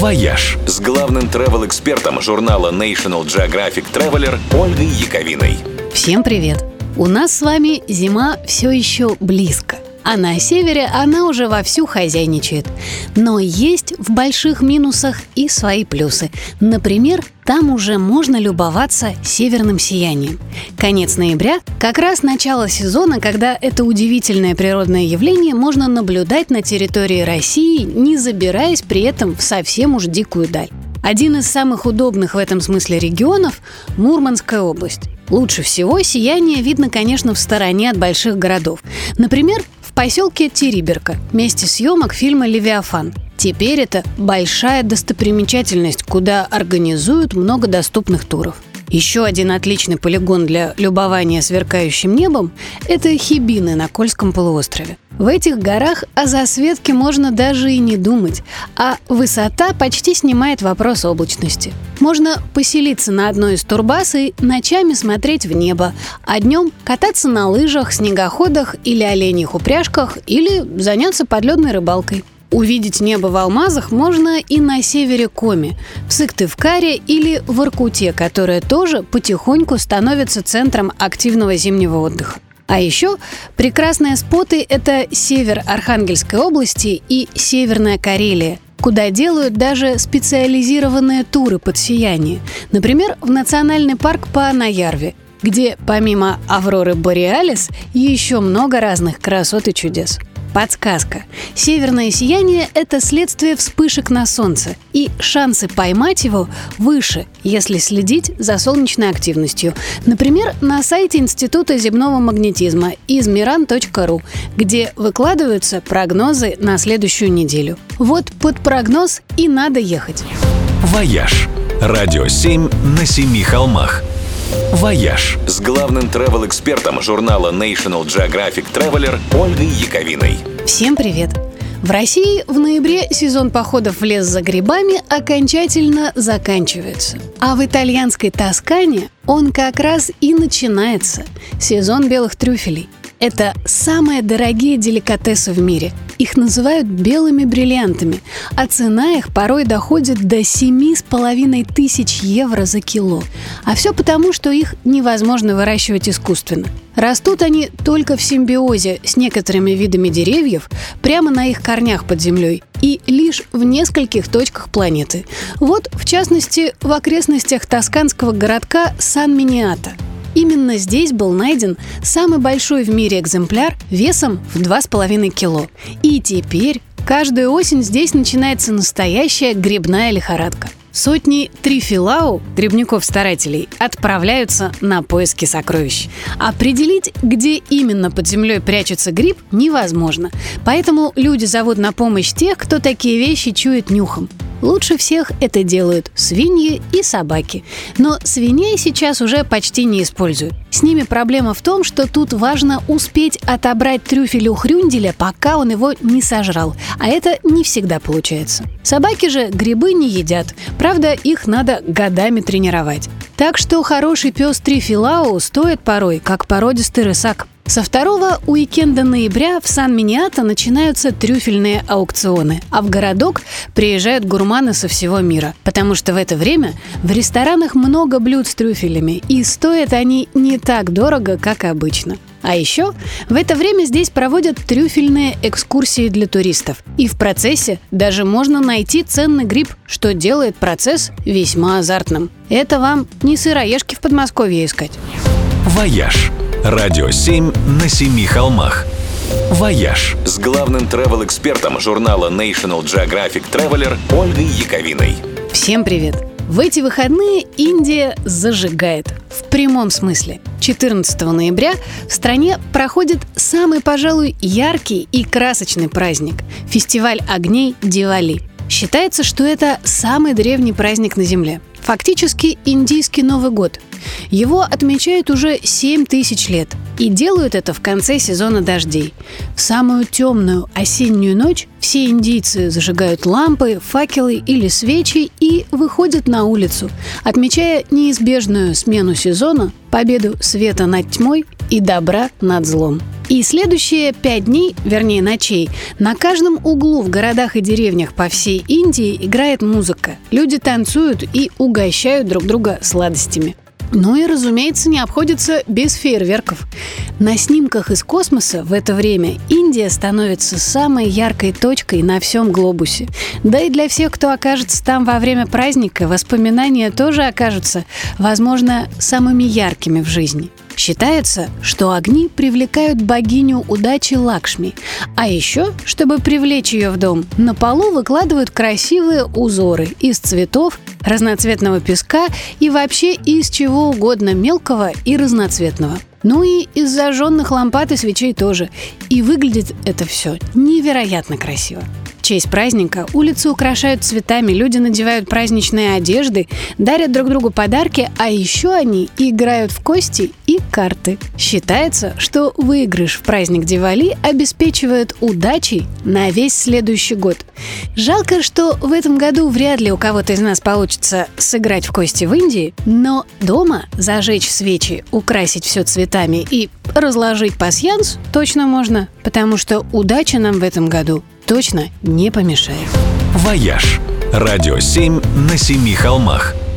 «Вояж» с главным travel-экспертом журнала National Geographic Traveler Ольгой Яковиной. Всем привет! У нас с вами зима все еще близко. А на севере она уже вовсю хозяйничает. Но есть в больших минусах и свои плюсы. Например, там уже можно любоваться северным сиянием. Конец ноября – как раз начало сезона, когда это удивительное природное явление можно наблюдать на территории России, не забираясь при этом в совсем уж дикую даль. Один из самых удобных в этом смысле регионов – Мурманская область. Лучше всего сияние видно, конечно, в стороне от больших городов. Например, поселке Териберка, месте съемок фильма «Левиафан». Теперь это большая достопримечательность, куда организуют много доступных туров. Еще один отличный полигон для любования сверкающим небом – это Хибины на Кольском полуострове. В этих горах о засветке можно даже и не думать, а высота почти снимает вопрос облачности. Можно поселиться на одной из турбаз и ночами смотреть в небо, а днем кататься на лыжах, снегоходах или оленьих упряжках или заняться подледной рыбалкой. Увидеть небо в алмазах можно и на севере Коми, в Сыктывкаре или в Иркуте, которая тоже потихоньку становится центром активного зимнего отдыха. А еще прекрасные споты – это север Архангельской области и Северная Карелия, куда делают даже специализированные туры под сияние. Например, в национальный парк по Наярве, где помимо Авроры Бореалис еще много разных красот и чудес. Подсказка. Северное сияние – это следствие вспышек на Солнце, и шансы поймать его выше, если следить за солнечной активностью. Например, на сайте Института земного магнетизма измиран.ру, где выкладываются прогнозы на следующую неделю. Вот под прогноз и надо ехать. «Вояж» – радио 7 на семи холмах – «Вояж» с главным travel-экспертом журнала National Geographic Traveler Ольгой Яковиной. Всем привет! В России в ноябре сезон походов в лес за грибами окончательно заканчивается. А в итальянской Тоскане он как раз и начинается – сезон белых трюфелей. Это самые дорогие деликатесы в мире – их называют белыми бриллиантами, а цена их порой доходит до семи с половиной тысяч евро за кило. А все потому, что их невозможно выращивать искусственно. Растут они только в симбиозе с некоторыми видами деревьев прямо на их корнях под землей и лишь в нескольких точках планеты. Вот, в частности, в окрестностях тосканского городка Сан-Миниата – Именно здесь был найден самый большой в мире экземпляр весом в 2,5 кило. И теперь каждую осень здесь начинается настоящая грибная лихорадка. Сотни трифилау, грибников-старателей, отправляются на поиски сокровищ. Определить, где именно под землей прячется гриб, невозможно. Поэтому люди зовут на помощь тех, кто такие вещи чует нюхом. Лучше всех это делают свиньи и собаки. Но свиней сейчас уже почти не используют. С ними проблема в том, что тут важно успеть отобрать трюфель у хрюнделя, пока он его не сожрал. А это не всегда получается. Собаки же грибы не едят. Правда, их надо годами тренировать. Так что хороший пес Трифилау стоит порой, как породистый рысак. Со второго уикенда ноября в Сан-Миниато начинаются трюфельные аукционы, а в городок приезжают гурманы со всего мира, потому что в это время в ресторанах много блюд с трюфелями, и стоят они не так дорого, как обычно. А еще в это время здесь проводят трюфельные экскурсии для туристов. И в процессе даже можно найти ценный гриб, что делает процесс весьма азартным. Это вам не сыроежки в Подмосковье искать. «Вояж» Радио 7 на семи холмах. «Вояж» с главным travel-экспертом журнала National Geographic Traveler Ольгой Яковиной. Всем привет! В эти выходные Индия зажигает. В прямом смысле. 14 ноября в стране проходит самый, пожалуй, яркий и красочный праздник – фестиваль огней Дивали. Считается, что это самый древний праздник на Земле. Фактически индийский Новый год – его отмечают уже 7 тысяч лет. И делают это в конце сезона дождей. В самую темную осеннюю ночь все индийцы зажигают лампы, факелы или свечи и выходят на улицу, отмечая неизбежную смену сезона, победу света над тьмой и добра над злом. И следующие пять дней, вернее ночей, на каждом углу в городах и деревнях по всей Индии играет музыка. Люди танцуют и угощают друг друга сладостями. Ну и, разумеется, не обходится без фейерверков. На снимках из космоса в это время Индия становится самой яркой точкой на всем глобусе. Да и для всех, кто окажется там во время праздника, воспоминания тоже окажутся, возможно, самыми яркими в жизни. Считается, что огни привлекают богиню удачи Лакшми. А еще, чтобы привлечь ее в дом, на полу выкладывают красивые узоры из цветов, разноцветного песка и вообще из чего угодно мелкого и разноцветного. Ну и из зажженных лампад и свечей тоже. И выглядит это все невероятно красиво честь праздника улицы украшают цветами, люди надевают праздничные одежды, дарят друг другу подарки, а еще они играют в кости и карты. Считается, что выигрыш в праздник Дивали обеспечивает удачей на весь следующий год. Жалко, что в этом году вряд ли у кого-то из нас получится сыграть в кости в Индии, но дома зажечь свечи, украсить все цветами и разложить пасьянс точно можно, потому что удача нам в этом году точно не помешает. «Вояж» – радио 7 на семи холмах –